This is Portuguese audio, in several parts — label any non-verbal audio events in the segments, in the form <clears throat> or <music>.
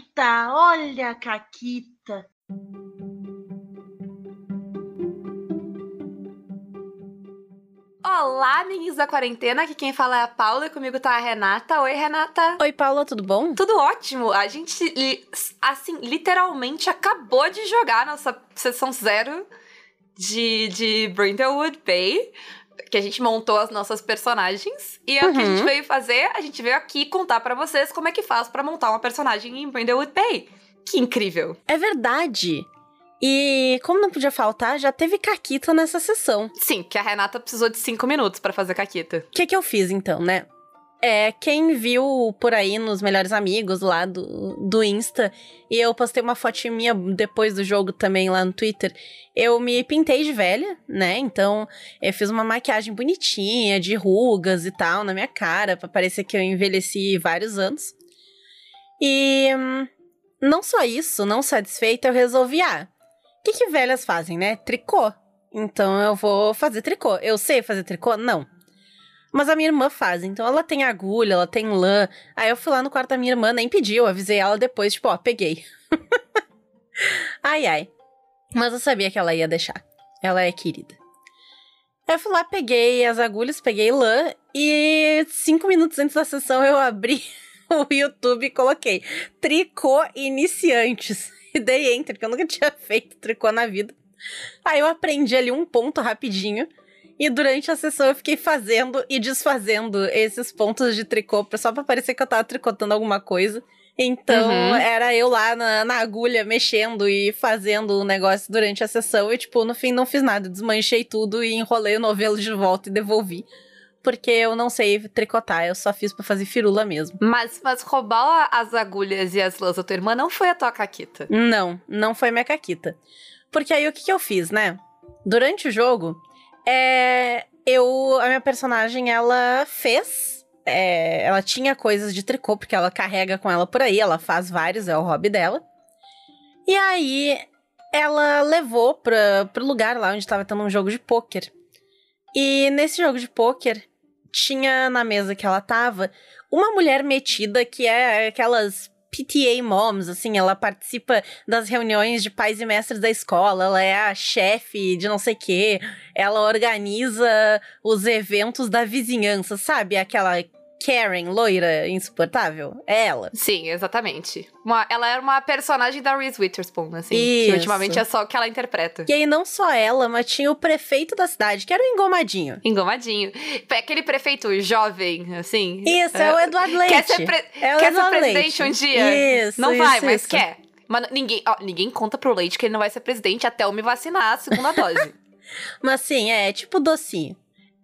Caquita, olha a Caquita. Olá, amiguinhos da quarentena. Aqui quem fala é a Paula e comigo tá a Renata. Oi, Renata. Oi, Paula, tudo bom? Tudo ótimo. A gente, assim, literalmente acabou de jogar nossa sessão zero de, de Brindlewood Bay. Que a gente montou as nossas personagens. E é uhum. o que a gente uhum. veio fazer. A gente veio aqui contar para vocês como é que faz para montar uma personagem em Brindlewood Bay. Que incrível. É verdade. E como não podia faltar, já teve caquita nessa sessão. Sim, que a Renata precisou de cinco minutos para fazer caquita. O que, que eu fiz então, né? É, quem viu por aí nos melhores amigos lá do, do Insta, e eu postei uma fotinha minha depois do jogo também lá no Twitter. Eu me pintei de velha, né? Então, eu fiz uma maquiagem bonitinha, de rugas e tal, na minha cara, pra parecer que eu envelheci vários anos. E não só isso, não satisfeita, eu resolvi, ah, o que, que velhas fazem, né? Tricô. Então eu vou fazer tricô. Eu sei fazer tricô? Não. Mas a minha irmã faz, então ela tem agulha, ela tem lã. Aí eu fui lá no quarto da minha irmã, nem pediu, avisei ela depois, tipo, ó, peguei. <laughs> ai, ai. Mas eu sabia que ela ia deixar. Ela é querida. Eu fui lá, peguei as agulhas, peguei lã e cinco minutos antes da sessão eu abri <laughs> o YouTube e coloquei tricô iniciantes. e dei enter, porque eu nunca tinha <laughs> feito tricô na vida. Aí eu aprendi ali um ponto rapidinho. E durante a sessão eu fiquei fazendo e desfazendo esses pontos de tricô, só pra parecer que eu tava tricotando alguma coisa. Então, uhum. era eu lá na, na, agulha, mexendo e fazendo o negócio durante a sessão. E, tipo, no fim não fiz nada. Desmanchei tudo e enrolei o novelo de volta e devolvi porque eu não sei tricotar, eu só fiz para fazer firula mesmo. Mas, mas roubar as agulhas e as lãs da tua irmã não foi a tua caquita? Não, não foi minha caquita. Porque aí o que, que eu fiz, né? Durante o jogo, é, eu, a minha personagem, ela fez, é, ela tinha coisas de tricô, porque ela carrega com ela por aí, ela faz vários, é o hobby dela. E aí, ela levou pra, pro lugar lá onde tava tendo um jogo de pôquer. E nesse jogo de pôquer, tinha na mesa que ela tava uma mulher metida que é aquelas PTA moms, assim, ela participa das reuniões de pais e mestres da escola, ela é a chefe de não sei o quê, ela organiza os eventos da vizinhança, sabe? Aquela Karen, loira, insuportável? É ela. Sim, exatamente. Uma, ela era uma personagem da Reese Witherspoon, assim. Isso. Que ultimamente é só o que ela interpreta. E aí, não só ela, mas tinha o prefeito da cidade, que era o Engomadinho. Engomadinho. Aquele prefeito jovem, assim. Isso, é, é o Eduardo Leite. Quer ser, pre é quer ser presidente Leite. um dia? Isso, Não isso, vai, mas quer. Mas ninguém, ó, ninguém conta pro Leite que ele não vai ser presidente até eu me vacinar a segunda dose. <laughs> mas sim, é tipo docinho.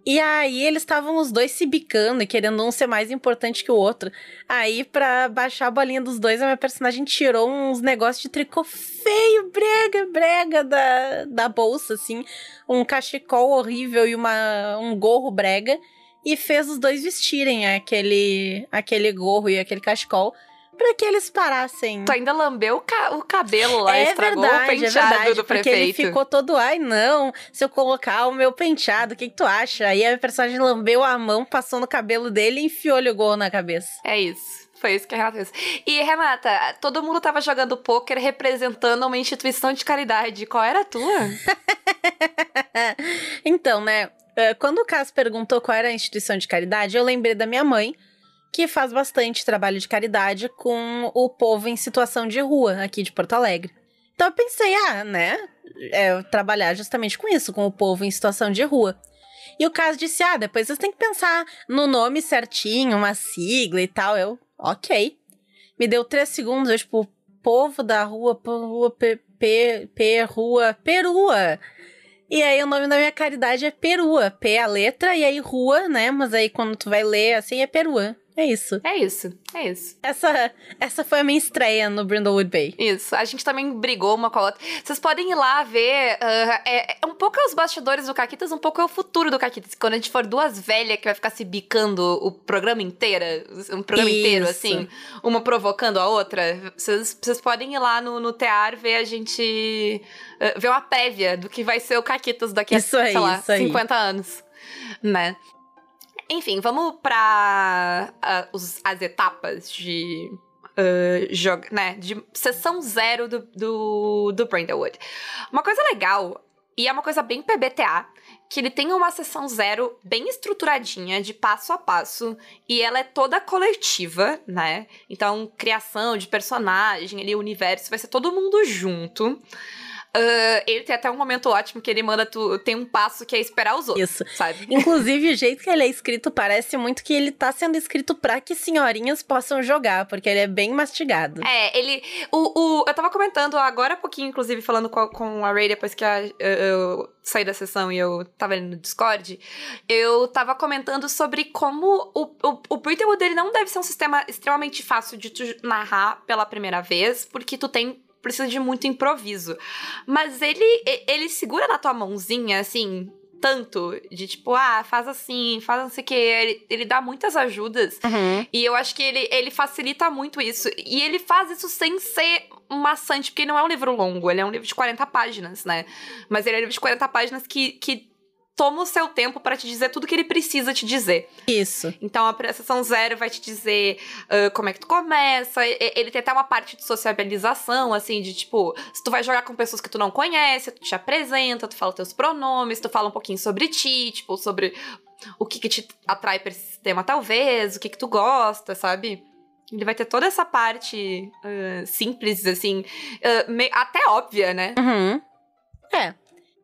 E aí eles estavam os dois se bicando e querendo um ser mais importante que o outro. Aí, pra baixar a bolinha dos dois, a minha personagem tirou uns negócios de tricô feio, brega, brega da, da bolsa, assim. Um cachecol horrível e uma, um gorro brega. E fez os dois vestirem aquele, aquele gorro e aquele cachecol para que eles parassem. Tu ainda lambeu o, ca o cabelo lá, é estragou verdade, o penteado é verdade, do prefeito. Ele ficou todo, ai não, se eu colocar o meu penteado, o que, que tu acha? Aí a personagem lambeu a mão, passou no cabelo dele e enfiou o gol na cabeça. É isso. Foi isso que a Renata fez. E, Renata, todo mundo tava jogando pôquer representando uma instituição de caridade. Qual era a tua? <laughs> então, né? Eh, quando o Caso perguntou qual era a instituição de caridade, eu lembrei da minha mãe, que faz bastante trabalho de caridade com o povo em situação de rua aqui de Porto Alegre. Então eu pensei, ah, né, é, trabalhar justamente com isso, com o povo em situação de rua. E o caso disse, ah, depois você tem que pensar no nome certinho, uma sigla e tal. Eu, ok. Me deu três segundos, eu, tipo, povo da rua, rua, p, p, p, rua, perua. E aí o nome da minha caridade é Perua, P é a letra, e aí rua, né? Mas aí quando tu vai ler assim é Perua. É isso. É isso, é isso. Essa, essa foi a minha estreia no Brindlewood Bay. Isso, a gente também brigou uma com a outra. Vocês podem ir lá ver, uh, é, é, um pouco os bastidores do Caquitas, um pouco é o futuro do Caquitas. Quando a gente for duas velhas que vai ficar se bicando o programa inteiro, um programa isso. inteiro, assim, uma provocando a outra, vocês, vocês podem ir lá no, no tear ver a gente... Uh, ver uma prévia do que vai ser o Caquitas daqui a, isso aí, sei lá, 50 aí. anos, né? Enfim, vamos para uh, as etapas de uh, né, de sessão zero do, do, do Brindlewood. Uma coisa legal, e é uma coisa bem PBTA, que ele tem uma sessão zero bem estruturadinha, de passo a passo, e ela é toda coletiva, né? Então, criação de personagem, ali, o universo, vai ser todo mundo junto. Uh, ele tem até um momento ótimo que ele manda tu. Tem um passo que é esperar os outros. Isso. Sabe? <laughs> Inclusive, o jeito que ele é escrito parece muito que ele tá sendo escrito pra que senhorinhas possam jogar, porque ele é bem mastigado. É, ele. O, o, eu tava comentando agora há pouquinho, inclusive, falando com a, com a Ray depois que a, eu, eu saí da sessão e eu tava ali no Discord. Eu tava comentando sobre como o, o, o Britterwood ele não deve ser um sistema extremamente fácil de tu narrar pela primeira vez, porque tu tem precisa de muito improviso. Mas ele, ele segura na tua mãozinha, assim, tanto de tipo, ah, faz assim, faz não sei o que. Ele, ele dá muitas ajudas. Uhum. E eu acho que ele, ele facilita muito isso. E ele faz isso sem ser maçante, porque não é um livro longo, ele é um livro de 40 páginas, né? Mas ele é um livro de 40 páginas que, que toma o seu tempo para te dizer tudo que ele precisa te dizer. Isso. Então a sessão zero vai te dizer uh, como é que tu começa. Ele tem até uma parte de sociabilização, assim, de tipo, se tu vai jogar com pessoas que tu não conhece, tu te apresenta, tu fala teus pronomes, tu fala um pouquinho sobre ti, tipo, sobre o que, que te atrai pra esse sistema, talvez, o que, que tu gosta, sabe? Ele vai ter toda essa parte uh, simples, assim, uh, até óbvia, né? Uhum. É.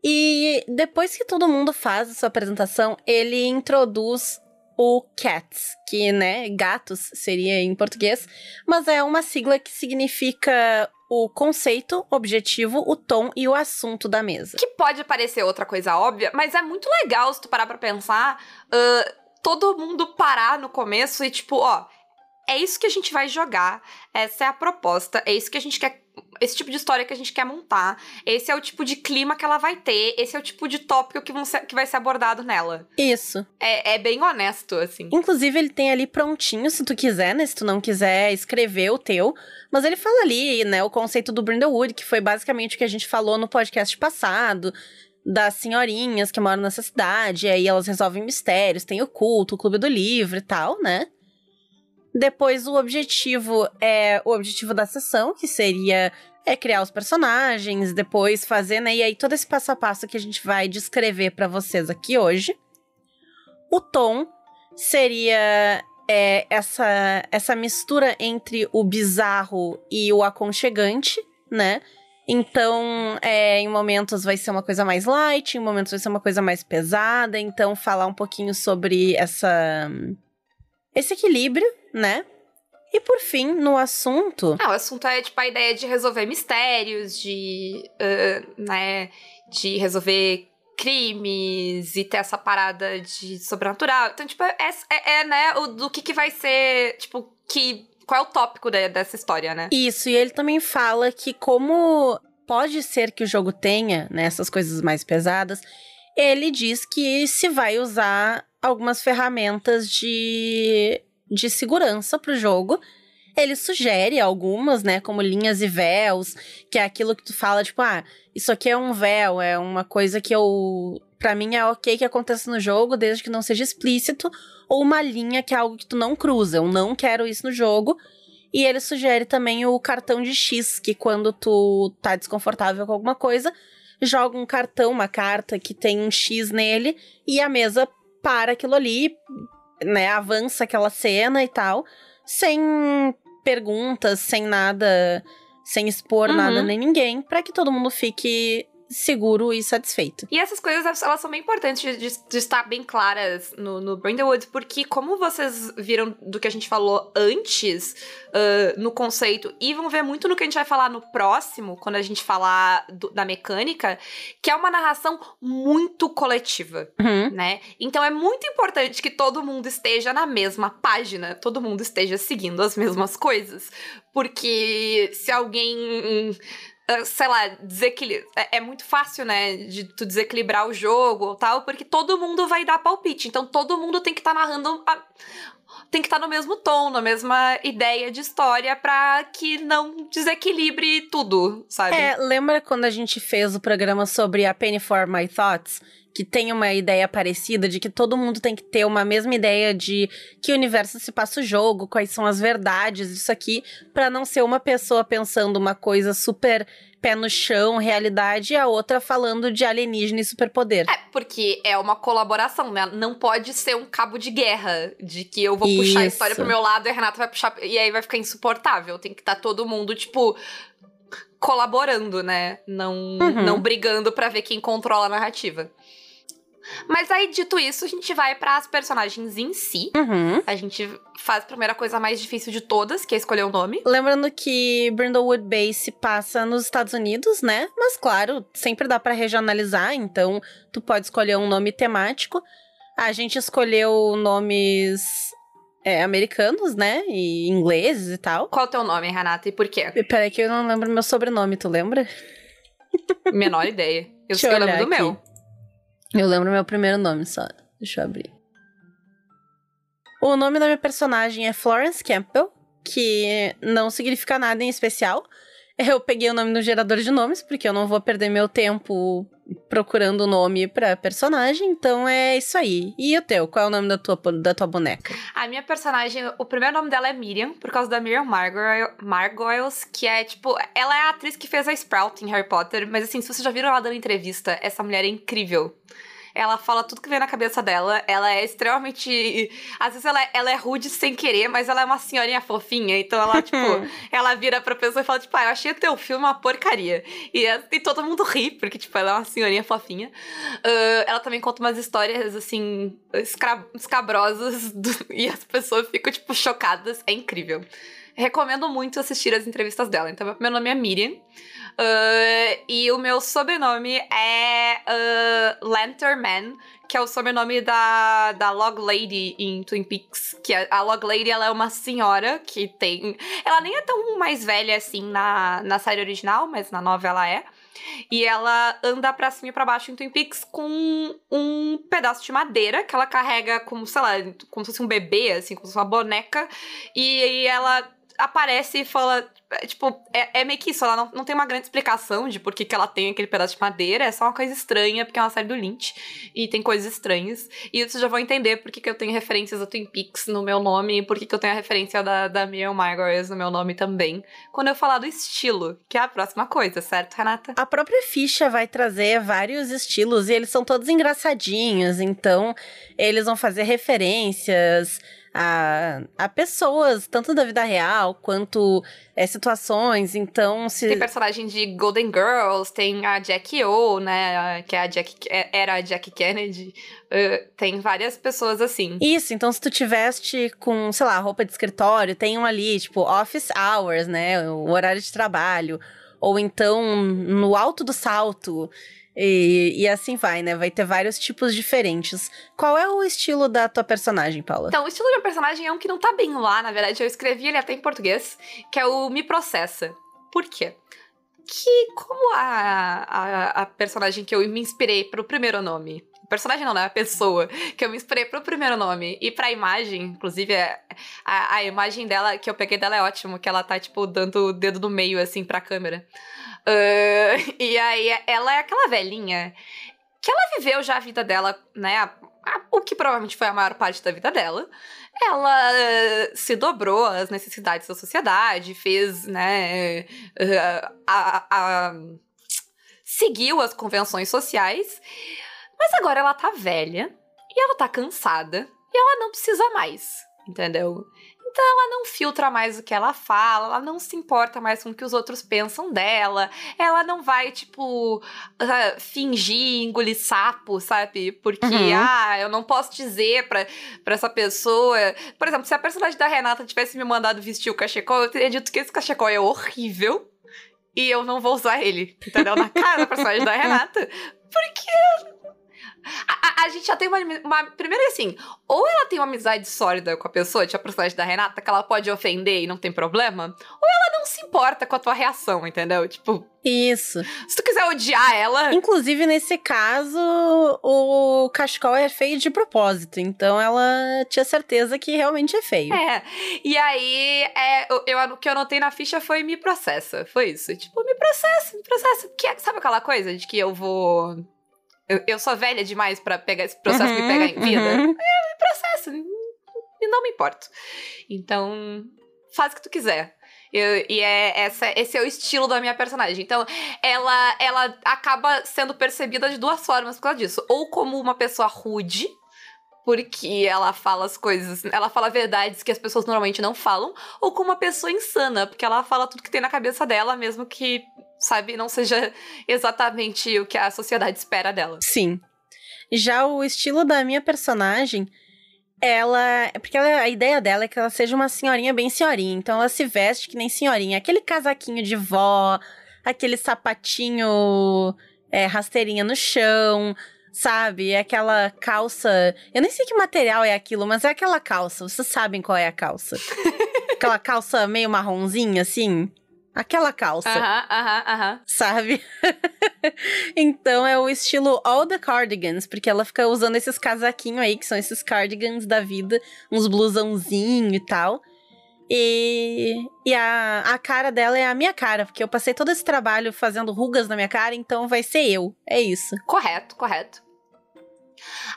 E depois que todo mundo faz a sua apresentação, ele introduz o CATS, que, né, gatos seria em português, mas é uma sigla que significa o conceito, objetivo, o tom e o assunto da mesa. Que pode parecer outra coisa óbvia, mas é muito legal se tu parar pra pensar, uh, todo mundo parar no começo e tipo, ó, é isso que a gente vai jogar, essa é a proposta, é isso que a gente quer esse tipo de história que a gente quer montar. Esse é o tipo de clima que ela vai ter. Esse é o tipo de tópico que, ser, que vai ser abordado nela. Isso. É, é, bem honesto, assim. Inclusive, ele tem ali prontinho, se tu quiser, né? Se tu não quiser escrever o teu. Mas ele fala ali, né? O conceito do Brindlewood, que foi basicamente o que a gente falou no podcast passado. Das senhorinhas que moram nessa cidade. E aí elas resolvem mistérios. Tem o culto, o clube do livro e tal, né? Depois o objetivo é o objetivo da sessão, que seria é criar os personagens, depois fazer, né? E aí todo esse passo a passo que a gente vai descrever para vocês aqui hoje. O tom seria é, essa essa mistura entre o bizarro e o aconchegante, né? Então, é, em momentos vai ser uma coisa mais light, em momentos vai ser uma coisa mais pesada. Então, falar um pouquinho sobre essa esse equilíbrio, né? E por fim, no assunto. Ah, o assunto é tipo a ideia de resolver mistérios, de. Uh, né? De resolver crimes e ter essa parada de sobrenatural. Então, tipo, é, é, é né, o, do que, que vai ser, tipo, que. Qual é o tópico de, dessa história, né? Isso, e ele também fala que como pode ser que o jogo tenha, né, essas coisas mais pesadas, ele diz que se vai usar algumas ferramentas de de segurança pro jogo. Ele sugere algumas, né, como linhas e véus, que é aquilo que tu fala, tipo, ah, isso aqui é um véu, é uma coisa que eu. Pra mim é ok que aconteça no jogo, desde que não seja explícito, ou uma linha que é algo que tu não cruza. Eu não quero isso no jogo. E ele sugere também o cartão de X, que quando tu tá desconfortável com alguma coisa, joga um cartão, uma carta que tem um X nele, e a mesa para aquilo ali, né, avança aquela cena e tal, sem perguntas, sem nada, sem expor uhum. nada nem ninguém, para que todo mundo fique seguro e satisfeito. E essas coisas, elas são bem importantes de, de, estar bem claras no, no Brindlewood, porque como vocês viram do que a gente falou antes uh, no conceito, e vão ver muito no que a gente vai falar no próximo, quando a gente falar do, da mecânica, que é uma narração muito coletiva, uhum. né? Então é muito importante que todo mundo esteja na mesma página, todo mundo esteja seguindo as mesmas coisas, porque se alguém sei lá, desequilibrar. É, é, muito fácil, né, de tu desequilibrar o jogo ou tal, porque todo mundo vai dar palpite. Então todo mundo tem que estar tá narrando. A... Tem que estar tá no mesmo tom, na mesma ideia de história para que não desequilibre tudo, sabe? É, lembra quando a gente fez o programa sobre a Penny for My Thoughts? Que tenha uma ideia parecida, de que todo mundo tem que ter uma mesma ideia de que universo se passa o jogo, quais são as verdades disso aqui, para não ser uma pessoa pensando uma coisa super pé no chão, realidade, e a outra falando de alienígena e superpoder. É, porque é uma colaboração, né? Não pode ser um cabo de guerra, de que eu vou puxar a história pro meu lado e a Renata vai puxar. E aí vai ficar insuportável. Tem que estar tá todo mundo, tipo, colaborando, né? Não, uhum. não brigando para ver quem controla a narrativa. Mas aí, dito isso, a gente vai para as personagens em si. Uhum. A gente faz a primeira coisa mais difícil de todas, que é escolher o um nome. Lembrando que Brindlewood Bay se passa nos Estados Unidos, né? Mas claro, sempre dá para regionalizar, então tu pode escolher um nome temático. A gente escolheu nomes é, americanos, né? E ingleses e tal. Qual é o teu nome, Renata, e por quê? Peraí que eu não lembro meu sobrenome, tu lembra? Menor ideia. Eu sei o nome do meu. Eu lembro meu primeiro nome só. Deixa eu abrir. O nome da minha personagem é Florence Campbell, que não significa nada em especial. Eu peguei o nome no gerador de nomes, porque eu não vou perder meu tempo procurando o nome pra personagem, então é isso aí. E o teu? Qual é o nome da tua, da tua boneca? A minha personagem, o primeiro nome dela é Miriam, por causa da Miriam Margoyles, que é tipo, ela é a atriz que fez a Sprout em Harry Potter, mas assim, se vocês já viram ela dando entrevista, essa mulher é incrível. Ela fala tudo que vem na cabeça dela. Ela é extremamente. Às vezes ela, é, ela é rude sem querer, mas ela é uma senhorinha fofinha. Então ela, <laughs> tipo, ela vira pra pessoa e fala, tipo, ah, eu achei teu filme uma porcaria. E, e todo mundo ri, porque, tipo, ela é uma senhorinha fofinha. Uh, ela também conta umas histórias, assim, escabrosas. <laughs> Do, e as pessoas ficam, tipo, chocadas. É incrível. Recomendo muito assistir as entrevistas dela. Então, meu nome é Miriam. Uh, e o meu sobrenome é uh, Lantern que é o sobrenome da, da Log Lady em Twin Peaks. Que a, a Log Lady, ela é uma senhora que tem... Ela nem é tão mais velha assim na, na série original, mas na nova ela é. E ela anda pra cima e pra baixo em Twin Peaks com um pedaço de madeira que ela carrega como, sei lá, como se fosse um bebê, assim, como se fosse uma boneca. E, e ela aparece e fala. Tipo, é, é, meio que isso. Ela não, não tem uma grande explicação de por que, que ela tem aquele pedaço de madeira. É só uma coisa estranha, porque é uma série do Lynch. E tem coisas estranhas. E vocês já vão entender por que, que eu tenho referências a Twin Peaks no meu nome e por que, que eu tenho a referência da, da Miriam Margolis no meu nome também. Quando eu falar do estilo, que é a próxima coisa, certo, Renata? A própria ficha vai trazer vários estilos e eles são todos engraçadinhos. Então, eles vão fazer referências a, a pessoas, tanto da vida real quanto é, situações. Então, se. Tem personagem de Golden Girls, tem a Jackie O, né? Que é a Jack, é, era a Jack Kennedy. Uh, tem várias pessoas assim. Isso, então se tu tiveste com, sei lá, roupa de escritório, tem um ali, tipo, office hours, né? O horário de trabalho. Ou então no alto do salto. E, e, assim vai, né? Vai ter vários tipos diferentes. Qual é o estilo da tua personagem, Paula? Então, o estilo da personagem é um que não tá bem lá, na verdade. Eu escrevi ele até em português, que é o Me Processa. Por quê? Que, como a, a, a personagem que eu me inspirei pro primeiro nome personagem não, né? A pessoa que eu me inspirei pro primeiro nome e pra imagem, inclusive é, a, a imagem dela que eu peguei dela é ótimo, que ela tá, tipo, dando o dedo no meio, assim, pra câmera. Uh, <laughs> e aí, ela é aquela velhinha que ela viveu já a vida dela, né? A, a, o que provavelmente foi a maior parte da vida dela. Ela uh, se dobrou às necessidades da sociedade, fez, né? Uh, a, seguiu as convenções sociais. Mas agora ela tá velha e ela tá cansada e ela não precisa mais, entendeu? Então ela não filtra mais o que ela fala, ela não se importa mais com o que os outros pensam dela, ela não vai, tipo, uh, fingir engolir sapo, sabe? Porque, uhum. ah, eu não posso dizer pra, pra essa pessoa. Por exemplo, se a personagem da Renata tivesse me mandado vestir o cachecol, eu teria dito que esse cachecol é horrível e eu não vou usar ele, entendeu? Na cara da personagem da <laughs> Renata. Porque a, a, a, gente já tem uma, uma. Primeiro assim, ou ela tem uma amizade sólida com a pessoa, tipo a personagem da Renata, que ela pode ofender e não tem problema, ou ela não se importa com a tua reação, entendeu? Tipo. Isso. Se tu quiser odiar ela. Inclusive, nesse caso, o cachecol é feio de propósito. Então ela tinha certeza que realmente é feio. É. E aí, é, eu, o que eu anotei na ficha foi me processa. Foi isso. Tipo, me processa, me processa. Que, é, sabe aquela coisa de que eu vou Eu, eu sou velha demais pra pegar esse processo Uhum, me pegar em vida. uhum. Eu processo. E não me importo. Então, faz o que tu quiser. Eu- e é essa, esse é o estilo da minha personagem. Então, ela, ela acaba sendo percebida de duas formas por causa disso. Ou como uma pessoa rude, porque ela fala as coisas, ela fala verdades que as pessoas normalmente não falam, ou como uma pessoa insana, porque ela fala tudo que tem na cabeça dela, mesmo que, sabe, não seja exatamente o que a sociedade espera dela. Sim. Já o estilo da minha personagem, ela. Porque ela- a ideia dela é que ela seja uma senhorinha bem senhorinha. Então ela se veste que nem senhorinha. Aquele casaquinho de vó, aquele sapatinho é, rasteirinha no chão, sabe? Aquela calça. Eu nem sei que material é aquilo, mas é aquela calça. Vocês sabem qual é a calça? <laughs> aquela calça meio marronzinha, assim. Aquela calça Aham, aham, aham. sabe? <laughs> então é o estilo All the Cardigans, porque ela fica usando esses casaquinhos aí, que são esses cardigans da vida, uns blusãozinho e tal. E, e a, a cara dela é a minha cara, porque eu passei todo esse trabalho fazendo rugas na minha cara, então vai ser eu. É isso. Correto, correto.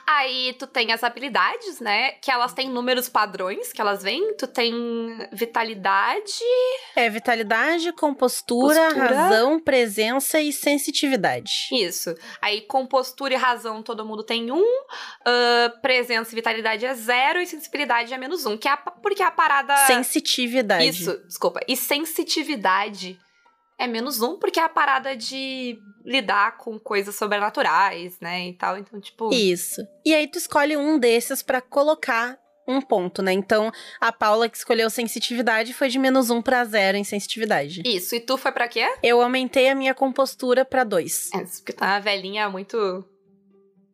Aí tu tem as habilidades, né? Que elas têm números padrões que elas vêm. Tu tem vitalidade. É vitalidade, compostura, Postura. razão, presença e sensitividade. Isso. Aí compostura e razão todo mundo tem um. ah, presença e vitalidade é zero. E sensibilidade é menos um. Que é a- porque a parada. Sensitividade. Isso, desculpa. E sensitividade é menos um, porque é a parada de lidar com coisas sobrenaturais, né? E tal. Então, tipo. Isso. E aí tu escolhe um desses pra colocar um ponto, né? Então, a Paula que escolheu sensitividade foi de menos um pra zero em sensitividade. Isso. E tu foi pra quê? Eu aumentei a minha compostura pra dois. É, porque tá uma velhinha muito.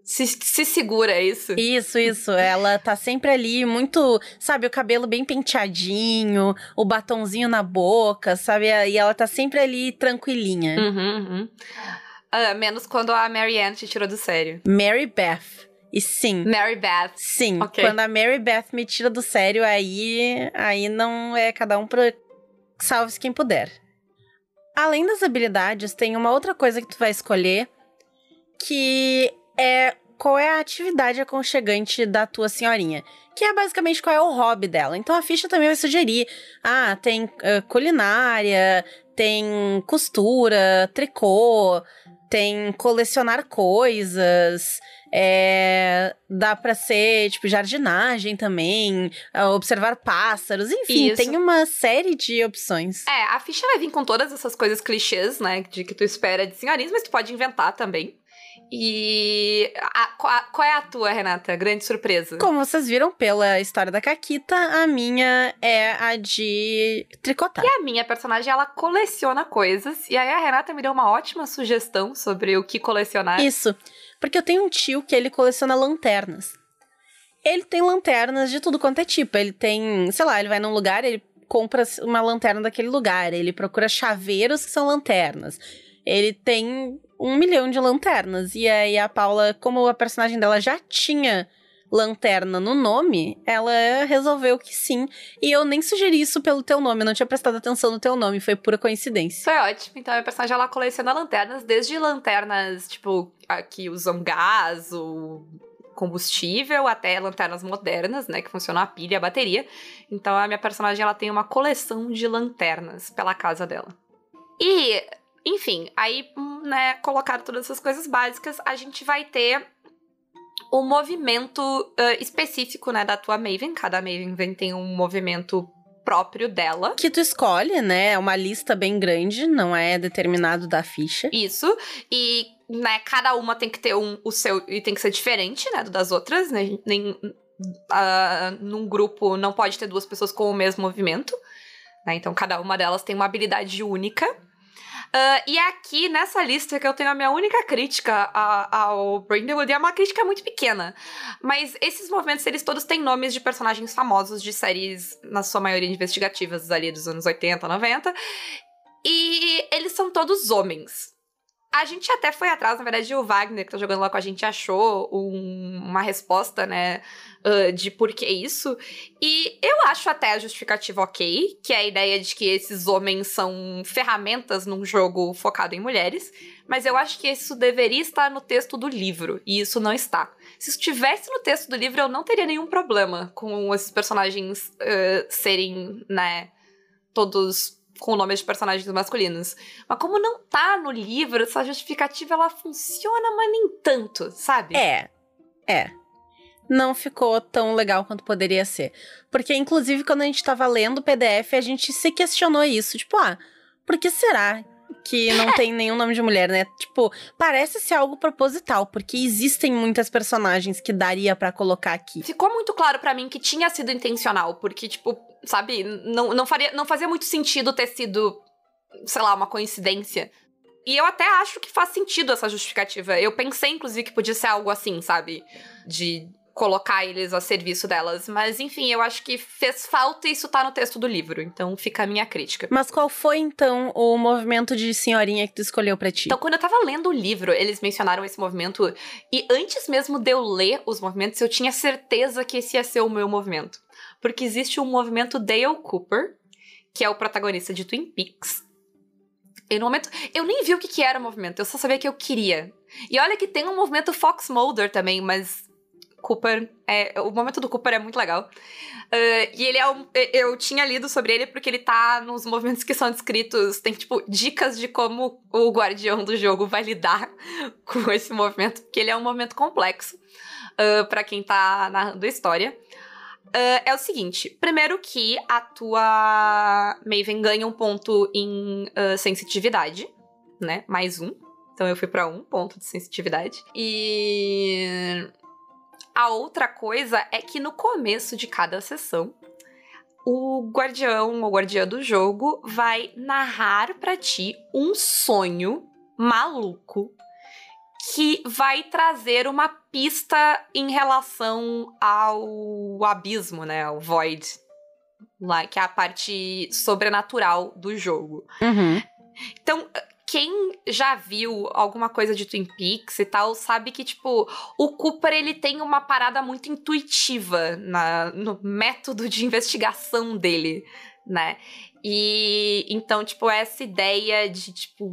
Se, se segura, é isso. Isso, isso. Ela tá sempre ali, muito, sabe, o cabelo bem penteadinho, o batonzinho na boca, sabe? E ela tá sempre ali tranquilinha. Uhum, uhum. Ah, menos quando a Marianne te tirou do sério. Mary Beth. E sim. Mary Beth. Sim, Ok. quando a Mary Beth me tira do sério, aí, aí não é cada um pra salve-se quem puder. Além das habilidades, tem uma outra coisa que tu vai escolher, que é qual é a atividade aconchegante da tua senhorinha. Que é basicamente qual é o hobby dela. Então a ficha também vai sugerir: ah, tem ah, culinária, tem costura, tricô, tem colecionar coisas. É, dá pra ser, tipo, jardinagem também, ah, observar pássaros, enfim, Isso. tem uma série de opções. É, a ficha vai vir com todas essas coisas clichês, né? De que tu espera de senhorinhas, mas tu pode inventar também. E. a- qual, qual é a tua, Renata? Grande surpresa. Como vocês viram pela história da Caquita, a minha é a de tricotar. E a minha personagem, ela coleciona coisas. E aí a Renata me deu uma ótima sugestão sobre o que colecionar. Isso, porque eu tenho um tio que ele coleciona lanternas. Ele tem lanternas de tudo quanto é tipo. Ele tem, sei lá, ele vai num lugar, ele compra uma lanterna daquele lugar. Ele procura chaveiros que são lanternas. Ele tem um milhão de lanternas. E aí a Paula, como a personagem dela já tinha lanterna no nome, ela resolveu que sim. E eu nem sugeri isso pelo teu nome, eu não tinha prestado atenção no teu nome, foi pura coincidência. Foi ótimo. Então, a minha personagem, ela coleciona lanternas, desde lanternas, tipo, que usam gás ou combustível, até lanternas modernas, né, que funcionam a pilha e a bateria. Então, a minha personagem, ela tem uma coleção de lanternas pela casa dela. E, enfim, aí, né, colocar todas essas coisas básicas, a gente vai ter o movimento ah, específico, né, da tua Maven. Cada Maven tem um movimento próprio dela. Que tu escolhe, né? É uma lista bem grande, não é determinado da ficha. Isso. E, né, cada uma tem que ter um, o seu. E tem que ser diferente, né, do das outras. Né? Nem, ah, num grupo não pode ter duas pessoas com o mesmo movimento. Né? Então, cada uma delas tem uma habilidade única. Ah, e aqui, nessa lista, que eu tenho a minha única crítica a- ao Brindlewood, é uma crítica muito pequena. Mas esses movimentos, eles todos têm nomes de personagens famosos de séries, na sua maioria investigativas, ali dos anos 80, 90. E eles são todos homens. A gente até foi atrás, na verdade, o Wagner, que tá jogando lá com a gente, achou um, uma resposta, né, uh, de por que isso. E eu acho até a justificativa ok, que é a ideia de que esses homens são ferramentas num jogo focado em mulheres. Mas eu acho que isso deveria estar no texto do livro, e isso não está. Se estivesse no texto do livro, eu não teria nenhum problema com esses personagens uh, serem, né, todos com nomes de personagens masculinos. Mas como não tá no livro, essa justificativa ela funciona, mas nem tanto, sabe? É. É. Não ficou tão legal quanto poderia ser. Porque, inclusive, quando a gente tava lendo o PDF, a gente se questionou isso. Tipo, ah, por que será que não tem nenhum nome de mulher, né? Tipo, parece ser algo proposital, porque existem muitas personagens que daria para colocar aqui. Ficou muito claro para mim que tinha sido intencional, porque, tipo, sabe, não, não, faria, não fazia muito sentido ter sido, sei lá, uma coincidência. E eu até acho que faz sentido essa justificativa. Eu pensei, inclusive, que podia ser algo assim, sabe? De colocar eles a serviço delas. Mas, enfim, eu acho que fez falta e isso tá no texto do livro. Então fica a minha crítica. Mas qual foi, então, o movimento de senhorinha que tu escolheu pra ti? Então, quando eu tava lendo o livro, eles mencionaram esse movimento. E antes mesmo de eu ler os movimentos, eu tinha certeza que esse ia ser o meu movimento. Porque existe um movimento Dale Cooper, que é o protagonista de Twin Peaks. E no momento. Eu nem vi o que, que era o movimento, eu só sabia que eu queria. E olha que tem um movimento Fox Mulder também, mas Cooper. É, o momento do Cooper é muito legal. Uh, e ele é um. Eu tinha lido sobre ele porque ele tá nos movimentos que são descritos. Tem, tipo, dicas de como o guardião do jogo vai lidar <laughs> com esse movimento, porque ele é um movimento complexo uh, para quem tá narrando a história. Uh, é o seguinte: primeiro que a tua Maven ganha um ponto em uh, sensitividade, né? Mais um. Então eu fui para um ponto de sensitividade. E a outra coisa é que no começo de cada sessão, o guardião ou guardiã do jogo vai narrar para ti um sonho maluco que vai trazer uma pista em relação ao abismo, né? Ao void. Lá, que é a parte sobrenatural do jogo. Uhum. Então, quem já viu alguma coisa de Twin Peaks e tal, sabe que, tipo, o Cooper, ele tem uma parada muito intuitiva na, no método de investigação dele, né? E então, tipo, essa ideia de, tipo.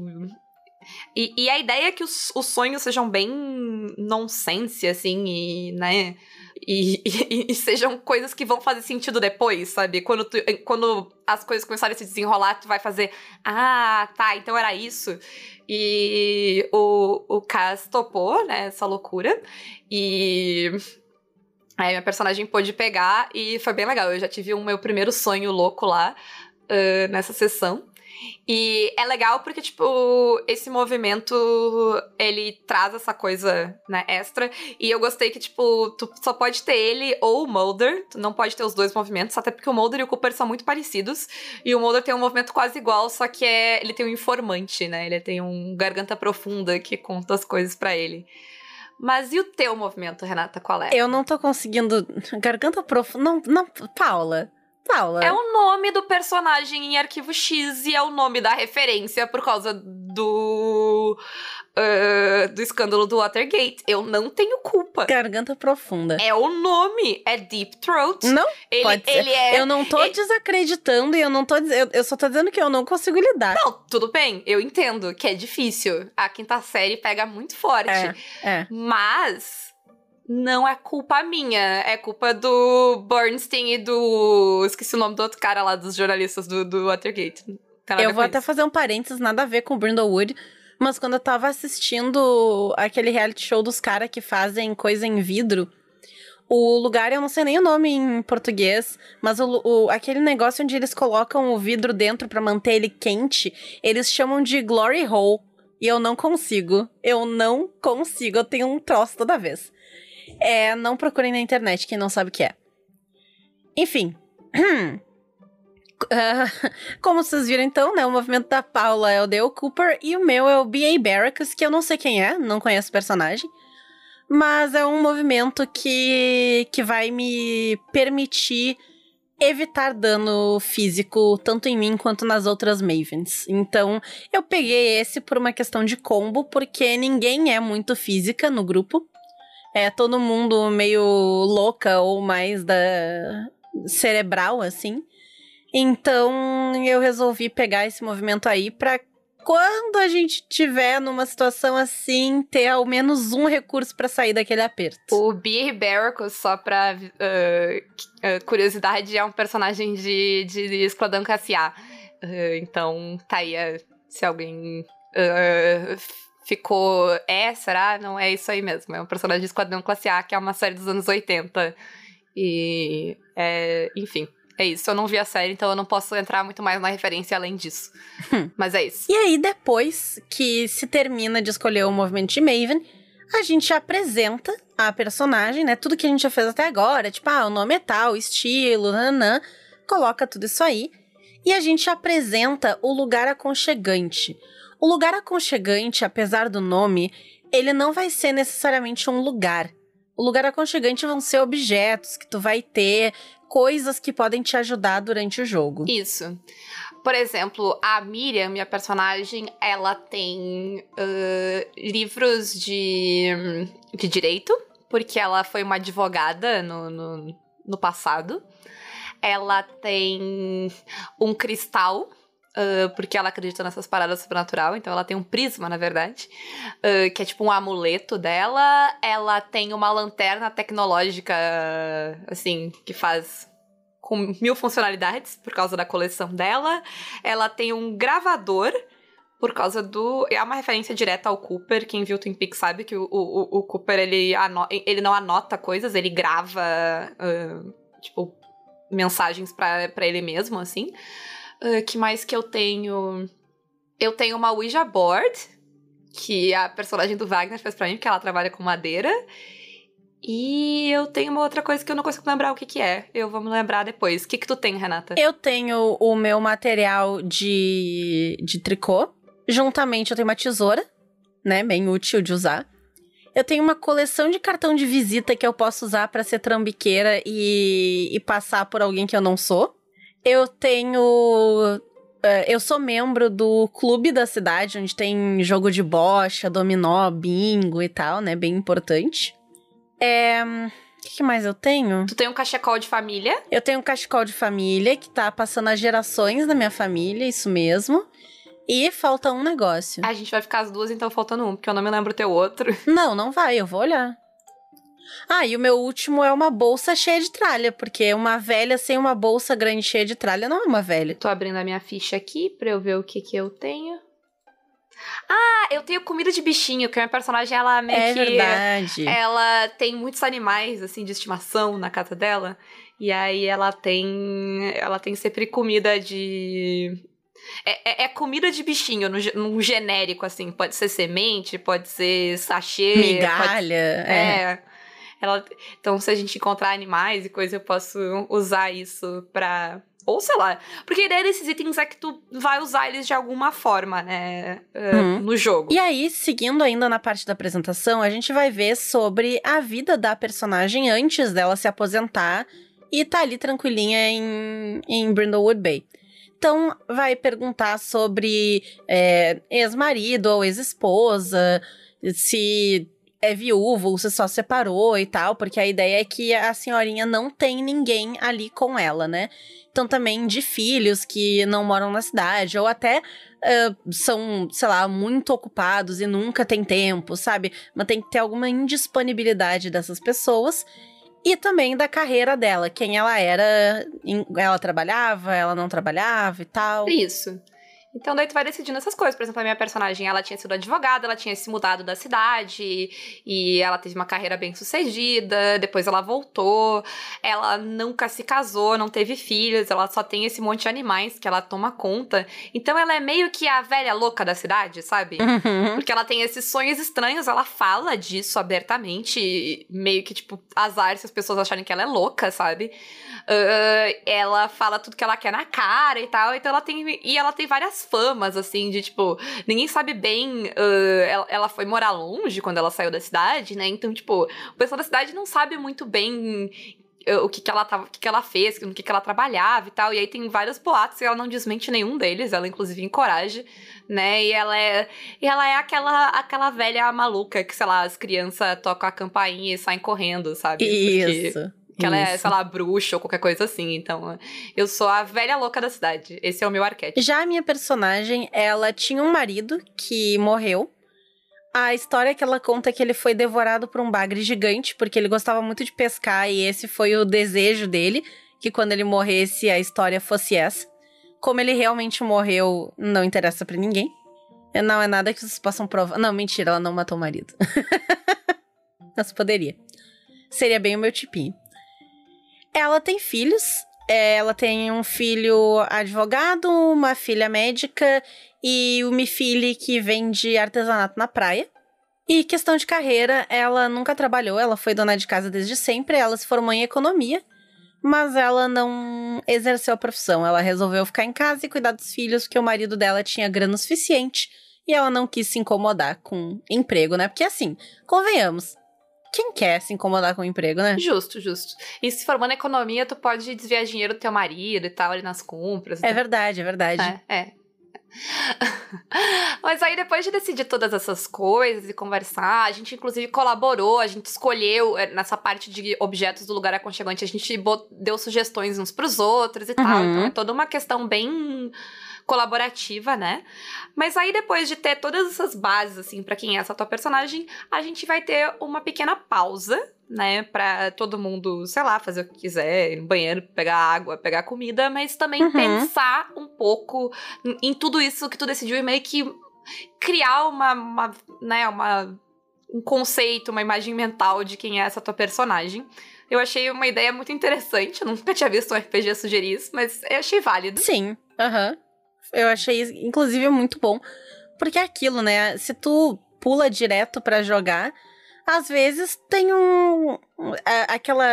E, e a ideia é que os, os sonhos sejam bem nonsense, assim, e, né? E, e, e, sejam coisas que vão fazer sentido depois, sabe? Quando, tu, quando as coisas começarem a se desenrolar, tu vai fazer, ah, tá, então era isso. E o, o Cass topou, né, essa loucura. E aí minha personagem pôde pegar e foi bem legal. Eu já tive o meu primeiro sonho louco lá uh, nessa sessão. E é legal porque, tipo, esse movimento, ele traz essa coisa, né, extra. E eu gostei que, tipo, tu só pode ter ele ou o Mulder, tu não pode ter os dois movimentos, até porque o Mulder e o Cooper são muito parecidos. E o Mulder tem um movimento quase igual, só que é, ele tem um informante, né, ele tem um garganta profunda que conta as coisas para ele. Mas e o teu movimento, Renata, qual é? Eu não tô conseguindo. Garganta profunda. Não, não, Paula. Paula. É o nome do personagem em arquivo X e é o nome da referência por causa do. Uh, do escândalo do Watergate. Eu não tenho culpa. Garganta profunda. É o nome, é Deep Throat. Não, ele, pode ser. Ele é, eu não tô ele... desacreditando e eu não tô eu, eu só tô dizendo que eu não consigo lidar. Não, tudo bem, eu entendo que é difícil. A quinta série pega muito forte. É, é. Mas não é culpa minha, é culpa do Bernstein e do. Esqueci o nome do outro cara lá, dos jornalistas do, do Watergate. Eu vou até isso. fazer um parênteses, nada a ver com o Brindlewood. Mas quando eu tava assistindo aquele reality show dos caras que fazem coisa em vidro, o lugar, eu não sei nem o nome em português, mas o, o aquele negócio onde eles colocam o vidro dentro para manter ele quente, eles chamam de Glory Hole. E eu não consigo. Eu não consigo. Eu tenho um troço toda vez. É, não procurem na internet, quem não sabe o que é. Enfim. Uh, <clears throat> como vocês viram então, né? O movimento da Paula é o Dale Cooper e o meu é o B.A. Barracks, que eu não sei quem é, não conheço o personagem. Mas é um movimento que, que vai me permitir evitar dano físico tanto em mim quanto nas outras Mavens. Então, eu peguei esse por uma questão de combo, porque ninguém é muito física no grupo. É todo mundo meio louca ou mais da cerebral assim. Então, eu resolvi pegar esse movimento aí pra quando a gente tiver numa situação assim, ter ao menos um recurso para sair daquele aperto. O Beer Barracles, só pra uh, uh, curiosidade, é um personagem de, de Esquadrão Cassiá. Uh, então, tá aí, se alguém ficou. É, será? Não é isso aí mesmo. É um personagem de Esquadrão Classe A, que é uma série dos anos 80. E. É, enfim. É isso, eu não vi a série, então eu não posso entrar muito mais na referência além disso. Hum. Mas é isso. E aí, depois que se termina de escolher o movimento de Maven, a gente apresenta a personagem, né? Tudo que a gente já fez até agora, tipo, ah, o nome é tal, estilo, nanã, coloca tudo isso aí. E a gente apresenta o lugar aconchegante. O lugar aconchegante, apesar do nome, ele não vai ser necessariamente um lugar. O lugar aconchegante vão ser objetos que tu vai ter, coisas que podem te ajudar durante o jogo. Isso. Por exemplo, a Miriam, minha personagem, ela tem uh, livros de, de direito, porque ela foi uma advogada no, no, no passado. Ela tem um cristal Uh, porque ela acredita nessas paradas sobrenatural, então ela tem um prisma, na verdade, uh, que é tipo um amuleto dela. Ela tem uma lanterna tecnológica, assim, que faz com mil funcionalidades por causa da coleção dela. Ela tem um gravador por causa do. É uma referência direta ao Cooper. Quem viu Twin Peaks sabe que o, o, o Cooper ele, ano... ele não anota coisas, ele grava, uh, tipo, mensagens para ele mesmo, assim. Uh, que mais que eu tenho? Eu tenho uma Ouija board, que a personagem do Wagner fez pra mim, porque ela trabalha com madeira. E eu tenho uma outra coisa que eu não consigo lembrar o que que é. Eu vou me lembrar depois. O que que tu tem, Renata? Eu tenho o meu material de, de tricô. Juntamente eu tenho uma tesoura, né? Bem útil de usar. Eu tenho uma coleção de cartão de visita que eu posso usar para ser trambiqueira e, e passar por alguém que eu não sou. Eu tenho Uh, eu sou membro do clube da cidade, onde tem jogo de bocha, dominó, bingo e tal, né? Bem importante. É. O que mais eu tenho? Tu tem um cachecol de família? Eu tenho um cachecol de família que tá passando as gerações da minha família, isso mesmo. E falta um negócio. A gente vai ficar as duas, então faltando um, porque eu não me lembro o teu outro. <laughs> Não, não vai, eu vou olhar. Ah, e o meu último é uma bolsa cheia de tralha, porque uma velha sem uma bolsa grande cheia de tralha não é uma velha. Tô abrindo a minha ficha aqui pra eu ver o que que eu tenho. Ah, eu tenho comida de bichinho, que a minha personagem, ela meio é que. verdade. Ela tem muitos animais, assim, de estimação na casa dela. E aí ela tem. Ela tem sempre comida de. É, é, é comida de bichinho, no, no, genérico, assim. Pode ser semente, pode ser sachê. Migalha. Pode, é. é. Ela, então, se a gente encontrar animais e coisa, eu posso usar isso pra ou sei lá. Porque a ideia desses itens é que tu vai usar eles de alguma forma, né? Uh, uhum. No jogo. E aí, seguindo ainda na parte da apresentação, a gente vai ver sobre a vida da personagem antes dela se aposentar e tá ali tranquilinha em, em Brindlewood Bay. Então, vai perguntar sobre é, ex-marido ou ex-esposa, se é viúvo, se só separou e tal, porque a ideia é que a senhorinha não tem ninguém ali com ela, né? Então também de filhos que não moram na cidade, ou até uh, são, sei lá, muito ocupados e nunca tem tempo, sabe? Mas tem que ter alguma indisponibilidade dessas pessoas. E também da carreira dela, quem ela era, ela trabalhava, ela não trabalhava e tal. Isso. Então daí tu vai decidindo essas coisas. Por exemplo, a minha personagem, ela tinha sido advogada, ela tinha se mudado da cidade e ela teve uma carreira bem sucedida, depois ela voltou, ela nunca se casou, não teve filhos, ela só tem esse monte de animais que ela toma conta. Então ela é meio que a velha louca da cidade, sabe? Uhum. Porque ela tem esses sonhos estranhos, ela fala disso abertamente, meio que tipo, azar se as pessoas acharem que ela é louca, sabe? Uh, ela fala tudo que ela quer na cara e tal, então ela tem. E ela tem várias famas, assim, de tipo, ninguém sabe bem. Uh, ela, ela, foi morar longe quando ela saiu da cidade, né? Então, tipo, o pessoal da cidade não sabe muito bem o que, que ela tava, o que, que ela fez, no que, que ela trabalhava e tal. E aí tem vários boatos e ela não desmente nenhum deles, ela inclusive encoraja, né? E ela é, e ela é aquela, aquela velha maluca que, sei lá, as crianças tocam a campainha e saem correndo, sabe? Isso. Porque... Que ela é, sei lá, bruxa ou qualquer coisa assim. Então, eu sou a velha louca da cidade. Esse é o meu arquétipo. Já a minha personagem, ela tinha um marido que morreu. A história que ela conta é que ele foi devorado por um bagre gigante, porque ele gostava muito de pescar e esse foi o desejo dele, que quando ele morresse a história fosse essa. Como ele realmente morreu, não interessa pra ninguém. Não é nada que vocês possam provar. Não, mentira, ela não matou o marido. <laughs> Mas poderia. Seria bem o meu tipinho. Ela tem filhos. Ela tem um filho advogado, uma filha médica e uma filha que vende artesanato na praia. E questão de carreira, ela nunca trabalhou, ela foi dona de casa desde sempre, ela se formou em economia, mas ela não exerceu a profissão. Ela resolveu ficar em casa e cuidar dos filhos, porque o marido dela tinha grana suficiente e ela não quis se incomodar com emprego, né? Porque assim, convenhamos, quem quer se incomodar com emprego, né? Justo, justo. E se formando economia, tu pode desviar dinheiro do teu marido e tal, ali nas compras. É verdade, é verdade. É, é. <laughs> Mas aí, depois de decidir todas essas coisas e conversar, a gente inclusive colaborou, a gente escolheu eh, nessa parte de objetos do lugar aconchegante, a gente deu sugestões uns pros outros e tal. Uhum. Então é toda uma questão bem colaborativa, né? Mas aí, depois de ter todas essas bases, assim, pra quem é essa tua personagem, a gente vai ter uma pequena pausa, né? Pra todo mundo, sei lá, fazer o que quiser, ir no banheiro, pegar água, pegar comida, mas também Uhum. pensar um pouco em- tudo isso que tu decidiu e meio que criar uma, uma, né, uma, um conceito, uma imagem mental de quem é essa tua personagem. Eu achei uma ideia muito interessante, eu nunca tinha visto um RPG sugerir isso, mas eu achei válido. Sim, aham. Eu achei, inclusive, muito bom. Porque é aquilo, né? Se tu pula direto pra jogar, às vezes tem um. aquela.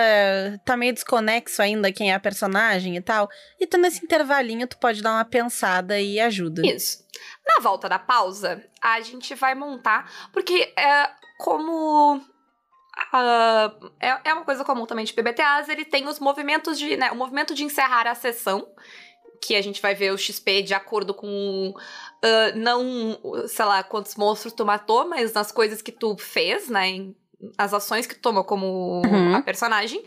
Tá meio desconexo ainda quem é a personagem e tal. E tu nesse intervalinho, tu pode dar uma pensada e ajuda. Isso. Na volta da pausa, a gente vai montar, porque é como. ah, é, é uma coisa comum também de PBTAs, ele tem os movimentos de. Né, o movimento de encerrar a sessão, que a gente vai ver o XP de acordo com. ah, não, sei lá, quantos monstros tu matou, mas nas coisas que tu fez, né? em- as ações que tu tomou como Uhum. a personagem.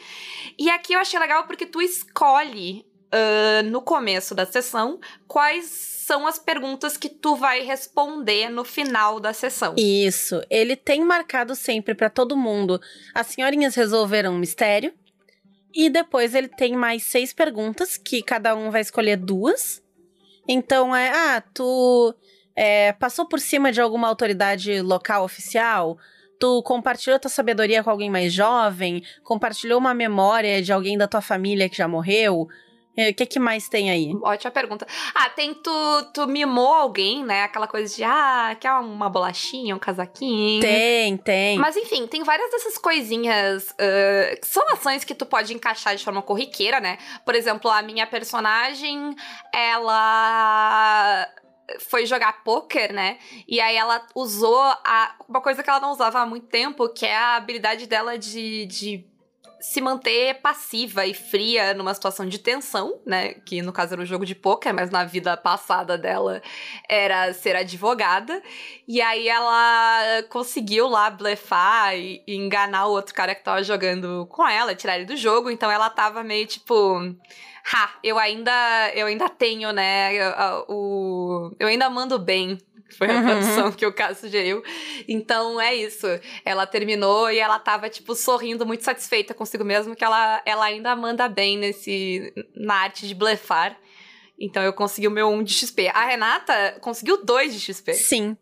E aqui eu achei legal porque tu escolhe ah, no começo da sessão quais são as perguntas que tu vai responder no final da sessão. Isso. Ele tem marcado sempre pra todo mundo. As senhorinhas resolveram um mistério. E depois ele tem mais seis perguntas, que cada um vai escolher duas. Então é, ah, tu é, passou por cima de alguma autoridade local oficial? Tu compartilhou tua sabedoria com alguém mais jovem? Compartilhou uma memória de alguém da tua família que já morreu? É, O que, que mais tem aí? Ótima pergunta. Ah, tem tu, tu mimou alguém, né? Aquela coisa de, ah, quer uma bolachinha, um casaquinho. Tem, tem. Mas enfim, tem várias dessas coisinhas. ah, que são ações que tu pode encaixar de forma corriqueira, né? Por exemplo, a minha personagem, ela foi jogar poker, né? E aí ela usou a, uma coisa que ela não usava há muito tempo, que é a habilidade dela de, de se manter passiva e fria numa situação de tensão, né? Que no caso era um jogo de poker, mas na vida passada dela era ser advogada. E aí ela conseguiu lá blefar e, enganar o outro cara que tava jogando com ela, tirar ele do jogo. Então ela tava meio tipo. Ha, eu ainda, eu ainda tenho, né? O, eu ainda mando bem. Foi a Uhum. tradução que o Caso sugeriu. Então é isso. Ela terminou e ela tava, tipo, sorrindo, muito satisfeita consigo mesma, que ela, ela ainda manda bem nesse. na arte de blefar. Então eu consegui o meu 1 de XP. A Renata conseguiu 2 de XP. Sim.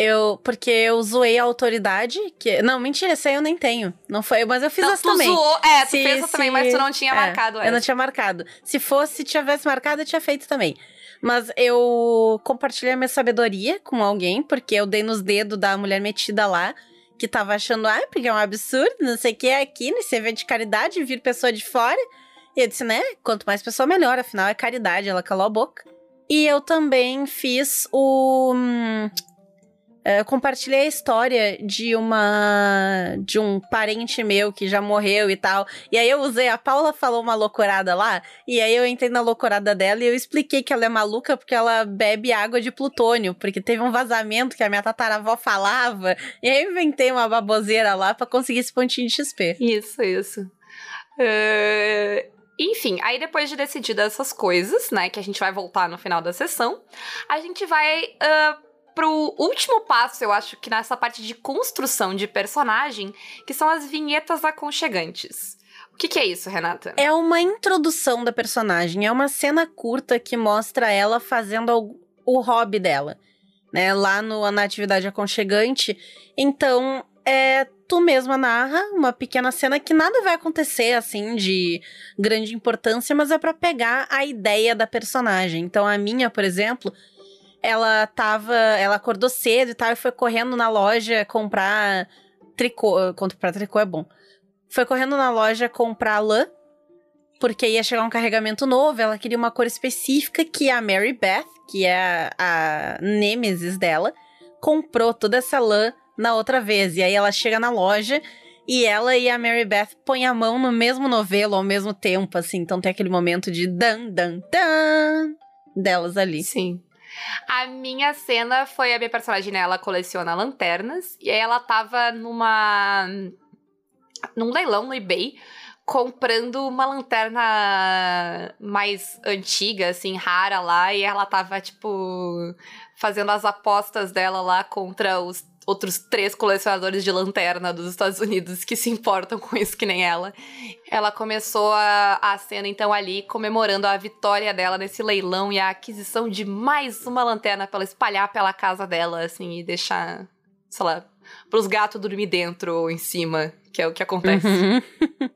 Eu, porque eu zoei a autoridade, que... Não, mentira, essa aí eu nem tenho. Não foi, mas eu fiz não, essa tu também. zoou. É, tu Se- fez essa também, se- mas tu não tinha é, marcado Eu essa. não tinha marcado. Se fosse, tivesse marcado, eu tinha feito também. Mas eu compartilhei a minha sabedoria com alguém, porque eu dei nos dedos da mulher metida lá, que tava achando, ah, porque é um absurdo, não sei o que é aqui, nesse evento de caridade, vir pessoa de fora. E eu disse, né, quanto mais pessoa, melhor, afinal é caridade. Ela calou a boca. E eu também fiz o. eu compartilhei a história de uma de um parente meu que já morreu e tal. E aí eu usei, a Paula falou uma loucurada lá, e aí eu entrei na loucurada dela e eu expliquei que ela é maluca porque ela bebe água de plutônio, porque teve um vazamento que a minha tataravó falava, e aí eu inventei uma baboseira lá para conseguir esse pontinho de XP. Isso, isso. Uh, enfim, aí depois de decidir essas coisas, né, que a gente vai voltar no final da sessão, a gente vai uh, pro último passo, eu acho que nessa parte de construção de personagem, que são as vinhetas aconchegantes. O que, que é isso, Renata? É uma introdução da personagem, é uma cena curta que mostra ela fazendo o hobby dela, né? Lá no, na atividade aconchegante. Então, é, tu mesma narra uma pequena cena que nada vai acontecer assim de grande importância, mas é para pegar a ideia da personagem. Então a minha, por exemplo, ela tava. Ela acordou cedo e tal, e foi correndo na loja comprar tricô. Comprar tricô é bom. Foi correndo na loja comprar lã, porque ia chegar um carregamento novo. Ela queria uma cor específica que a Mary Beth, que é a, nêmesis dela, comprou toda essa lã na outra vez. E aí ela chega na loja e ela e a Mary Beth põem a mão no mesmo novelo ao mesmo tempo, assim. Então tem aquele momento de dan, dan, dan delas ali. Sim. A minha cena foi a minha personagem, né? Ela coleciona lanternas. E aí ela tava numa. num leilão no eBay comprando uma lanterna mais antiga, assim, rara lá, e ela tava, tipo, fazendo as apostas dela lá contra os outros três colecionadores de lanterna dos Estados Unidos que se importam com isso que nem ela. Ela começou a, a cena então ali comemorando a vitória dela nesse leilão e a aquisição de mais uma lanterna para ela espalhar pela casa dela, assim, e deixar, sei lá, pros gatos dormir dentro ou em cima, que é o que acontece. Uhum. <laughs>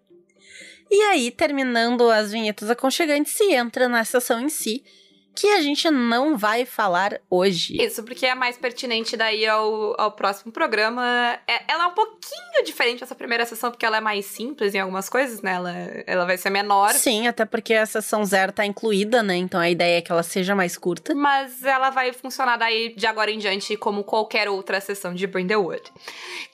e aí, terminando as vinhetas aconchegantes, se entra na sessão em si, que a gente não vai falar hoje. Isso, porque é mais pertinente daí ao, ao próximo programa. É, ela é um pouquinho diferente dessa primeira sessão, porque ela é mais simples em algumas coisas, né? Ela, ela vai ser menor. Sim, até porque a sessão zero tá incluída, né? Então a ideia é que ela seja mais curta. Mas ela vai funcionar daí de agora em diante como qualquer outra sessão de Bring the Wood.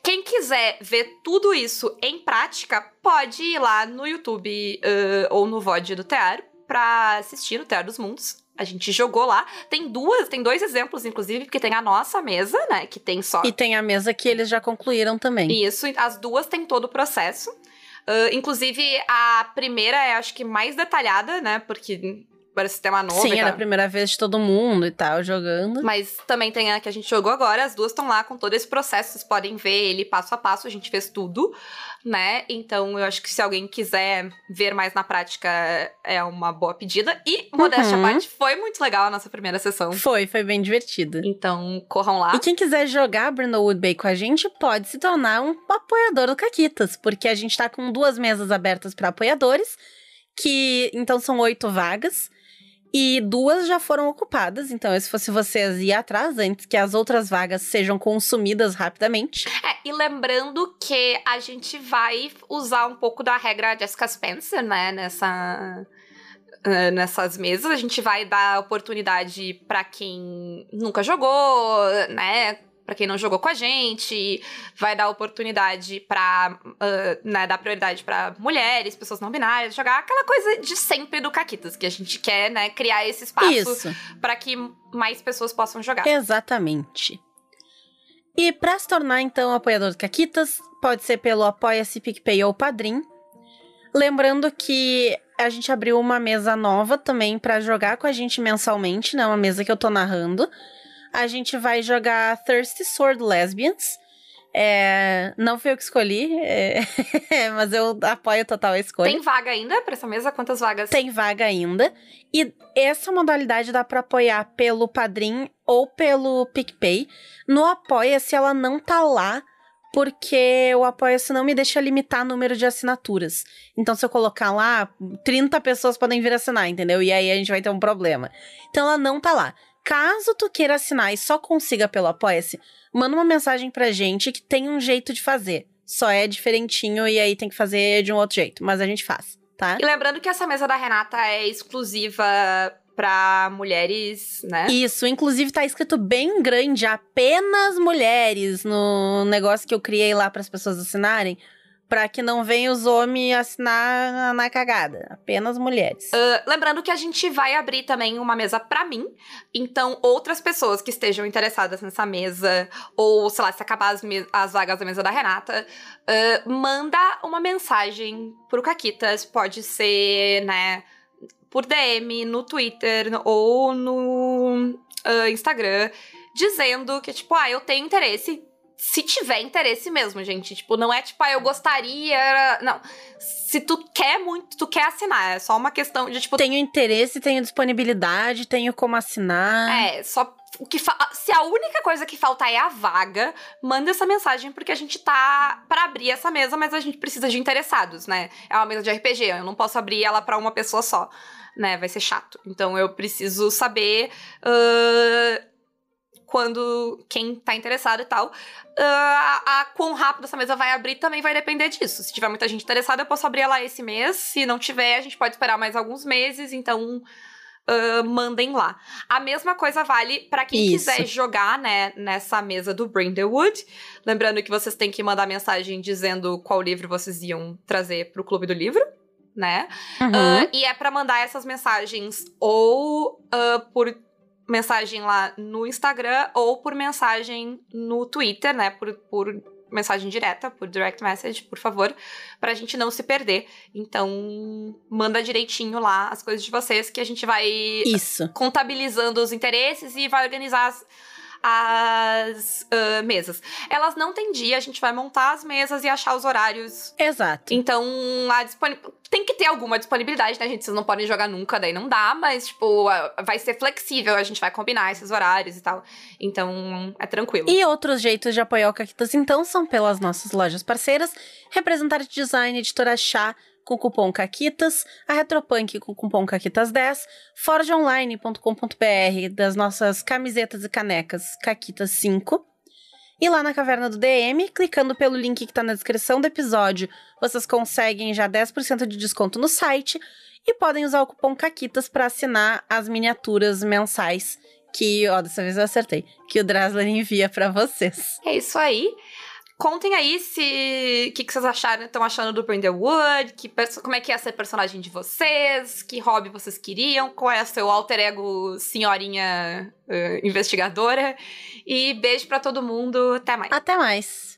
Quem quiser ver tudo isso em prática, pode ir lá no YouTube uh, ou no VOD do Tear pra assistir no Tear dos Mundos a gente jogou lá. Tem duas, tem dois exemplos, inclusive, porque tem a nossa mesa, né? Que tem só. E tem a mesa que eles já concluíram também. Isso, as duas têm todo o processo. Uh, inclusive, a primeira é, acho que, mais detalhada, né? Porque para sistema novo. Sim, era a primeira vez de todo mundo e tal, jogando. Mas também tem a que a gente jogou agora, as duas estão lá com todo esse processo, vocês podem ver ele passo a passo, a gente fez tudo, né? Então eu acho que se alguém quiser ver mais na prática, é uma boa pedida. E, modéstia uhum. parte, foi muito legal a nossa primeira sessão. Foi, foi bem divertida. Então, corram lá. E quem quiser jogar Brindlewood Bay com a gente, pode se tornar um apoiador do Caquitas, porque a gente tá com duas mesas abertas para apoiadores, que então são oito vagas. E duas já foram ocupadas, então se fosse vocês ir atrás antes que as outras vagas sejam consumidas rapidamente. É, e lembrando que a gente vai usar um pouco da regra Jessica Spencer, né, nessa uh, nessas mesas. A gente vai dar oportunidade para quem nunca jogou, né? Para quem não jogou com a gente, vai dar oportunidade para uh, né, dar prioridade para mulheres, pessoas não binárias, jogar aquela coisa de sempre do Caquitas, que a gente quer, né, criar esse espaço para que mais pessoas possam jogar. Exatamente. E para se tornar então apoiador do Caquitas, pode ser pelo Apoia-se PicPay ou Padrim. Lembrando que a gente abriu uma mesa nova também para jogar com a gente mensalmente, né? Uma mesa que eu tô narrando a gente vai jogar Thirsty Sword Lesbians. É, não foi eu que escolhi, é, <laughs> mas eu apoio total a escolha. Tem vaga ainda para essa mesa? Quantas vagas? Tem vaga ainda. E essa modalidade dá para apoiar pelo Padrim ou pelo PicPay. No Apoia-se, ela não tá lá, porque o Apoia-se não me deixa limitar o número de assinaturas. Então, se eu colocar lá, 30 pessoas podem vir assinar, entendeu? E aí a gente vai ter um problema. Então, ela não tá lá. Caso tu queira assinar e só consiga pelo Apoia-se, manda uma mensagem pra gente que tem um jeito de fazer. Só é diferentinho e aí tem que fazer de um outro jeito, mas a gente faz, tá? E lembrando que essa mesa da Renata é exclusiva para mulheres, né? Isso, inclusive tá escrito bem grande, apenas mulheres, no negócio que eu criei lá para as pessoas assinarem. Pra que não venham os homens assinar na cagada. Apenas mulheres. Uh, lembrando que a gente vai abrir também uma mesa para mim. Então, outras pessoas que estejam interessadas nessa mesa, ou, sei lá, se acabar as, as vagas da mesa da Renata, uh, manda uma mensagem pro Caquitas. Pode ser, né, por DM, no Twitter ou no uh, Instagram, dizendo que, tipo, ah, eu tenho interesse se tiver interesse mesmo, gente. Tipo, não é tipo, ah, eu gostaria. Não. Se tu quer muito, tu quer assinar. É só uma questão de, tipo. Tenho interesse, tenho disponibilidade, tenho como assinar. É, só. O que fa... Se a única coisa que falta é a vaga, manda essa mensagem, porque a gente tá para abrir essa mesa, mas a gente precisa de interessados, né? É uma mesa de RPG, eu não posso abrir ela para uma pessoa só, né? Vai ser chato. Então eu preciso saber. Uh quando quem tá interessado e tal. Uh, a, a, quão rápido essa mesa vai abrir também vai depender disso. Se tiver muita gente interessada, eu posso abrir ela esse mês. Se não tiver, a gente pode esperar mais alguns meses. Então, Uh, mandem lá. A mesma coisa vale para quem Isso. quiser jogar, né, nessa mesa do Brindlewood. Lembrando que vocês têm que mandar mensagem dizendo qual livro vocês iam trazer pro Clube do Livro, né? Uhum. Uh, e é para mandar essas mensagens ou uh, por mensagem lá no Instagram ou por mensagem no Twitter, né? Por, por mensagem direta, por direct message, por favor, pra gente não se perder. Então, manda direitinho lá as coisas de vocês que a gente vai Isso. contabilizando os interesses e vai organizar as as uh, mesas. Elas não têm dia, a gente vai montar as mesas e achar os horários. Exato. Então, a tem que ter alguma disponibilidade, né, gente? Vocês não podem jogar nunca, daí não dá, mas, tipo, vai ser flexível, a gente vai combinar esses horários e tal. Então, é tranquilo. E outros jeitos de apoiar o Caquitas, então, são pelas nossas lojas parceiras, Representar Design, Editora Chá, com o cupom CAQUITAS, a Retropunk com o cupom CAQUITAS10, forgeonline.com.br das nossas camisetas e canecas CAQUITAS5. E lá na Caverna do DM, clicando pelo link que está na descrição do episódio, vocês conseguem já 10% de desconto no site e podem usar o cupom CAQUITAS para assinar as miniaturas mensais que, ó, dessa vez eu acertei, que o Drasler envia para vocês. É isso aí. Contem aí se o que, que, vocês acharam, estão achando do Brindlewood, que como é que é ser personagem de vocês, que hobby vocês queriam, qual é o seu alter ego senhorinha uh, investigadora. E beijo para todo mundo, até mais. Até mais.